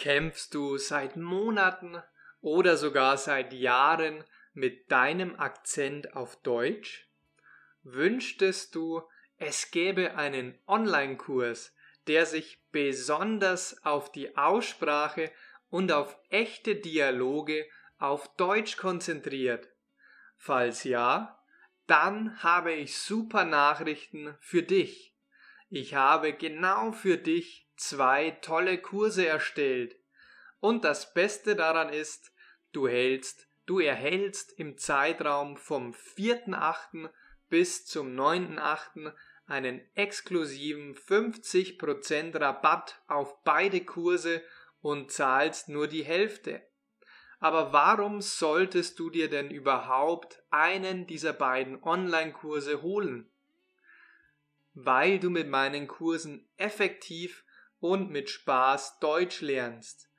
Kämpfst du seit Monaten oder sogar seit Jahren mit deinem Akzent auf Deutsch? Wünschtest du, es gäbe einen Online-Kurs, der sich besonders auf die Aussprache und auf echte Dialoge auf Deutsch konzentriert? Falls ja, dann habe ich super Nachrichten für dich. Ich habe genau für dich zwei tolle Kurse erstellt. Und das Beste daran ist, du hältst, du erhältst im Zeitraum vom 4.8. bis zum 9.8. einen exklusiven 50% Rabatt auf beide Kurse und zahlst nur die Hälfte. Aber warum solltest du dir denn überhaupt einen dieser beiden Online-Kurse holen? Weil du mit meinen Kursen effektiv und mit Spaß Deutsch lernst.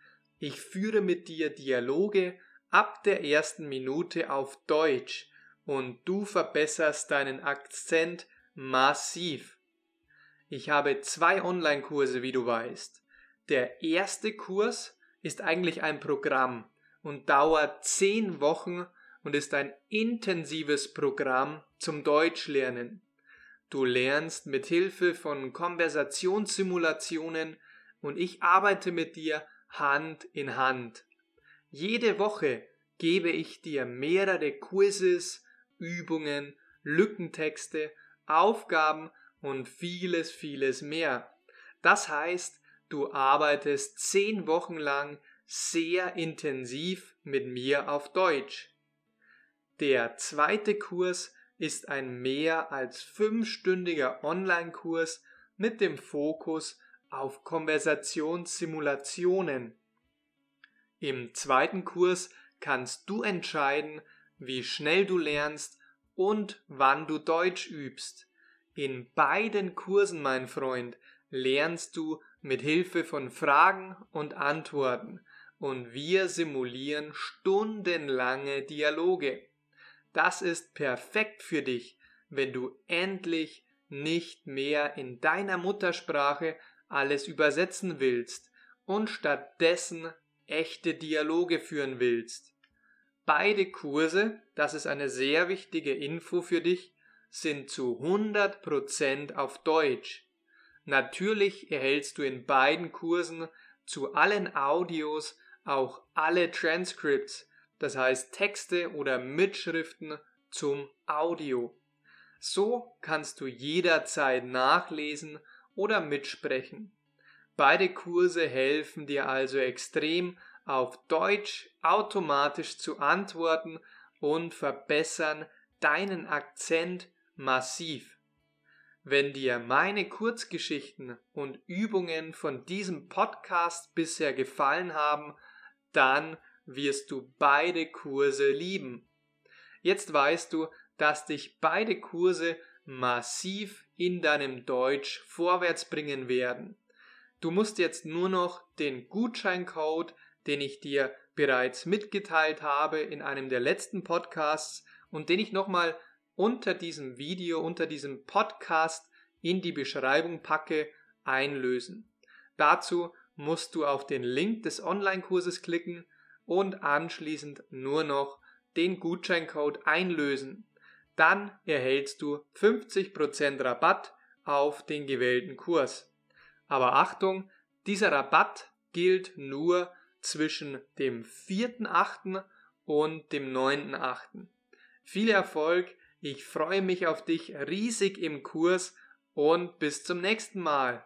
Ich führe mit dir Dialoge ab der ersten Minute auf Deutsch und du verbesserst deinen Akzent massiv. Ich habe zwei Online-Kurse, wie du weißt. Der erste Kurs ist eigentlich ein Programm und dauert zehn Wochen und ist ein intensives Programm zum Deutschlernen. Du lernst mit Hilfe von Konversationssimulationen und ich arbeite mit dir Hand in Hand. Jede Woche gebe ich dir mehrere Quizzes, Übungen, Lückentexte, Aufgaben und vieles, vieles mehr. Das heißt, du arbeitest zehn Wochen lang sehr intensiv mit mir auf Deutsch. Der zweite Kurs ist ein mehr als fünfstündiger Online-Kurs mit dem Fokus auf Konversationssimulationen. Im zweiten Kurs kannst du entscheiden, wie schnell du lernst und wann du Deutsch übst. In beiden Kursen, mein Freund, lernst du mit Hilfe von Fragen und Antworten und wir simulieren stundenlange Dialoge. Das ist perfekt für dich, wenn du endlich nicht mehr in deiner Muttersprache alles übersetzen willst und stattdessen echte Dialoge führen willst. Beide Kurse, das ist eine sehr wichtige Info für dich, sind zu 100% auf Deutsch. Natürlich erhältst du in beiden Kursen zu allen Audios auch alle Transcripts, das heißt Texte oder Mitschriften zum Audio. So kannst du jederzeit nachlesen oder mitsprechen. Beide Kurse helfen dir also extrem auf Deutsch automatisch zu antworten und verbessern deinen Akzent massiv. Wenn dir meine Kurzgeschichten und Übungen von diesem Podcast bisher gefallen haben, dann wirst du beide Kurse lieben. Jetzt weißt du, dass dich beide Kurse massiv in deinem Deutsch vorwärts bringen werden. Du musst jetzt nur noch den Gutscheincode, den ich dir bereits mitgeteilt habe in einem der letzten Podcasts und den ich nochmal unter diesem Video, unter diesem Podcast in die Beschreibung packe, einlösen. Dazu musst du auf den Link des Online-Kurses klicken und anschließend nur noch den Gutscheincode einlösen. Dann erhältst du 50% Rabatt auf den gewählten Kurs. Aber Achtung, dieser Rabatt gilt nur zwischen dem 4.8. und dem 9.8. Viel Erfolg, ich freue mich auf dich riesig im Kurs und bis zum nächsten Mal.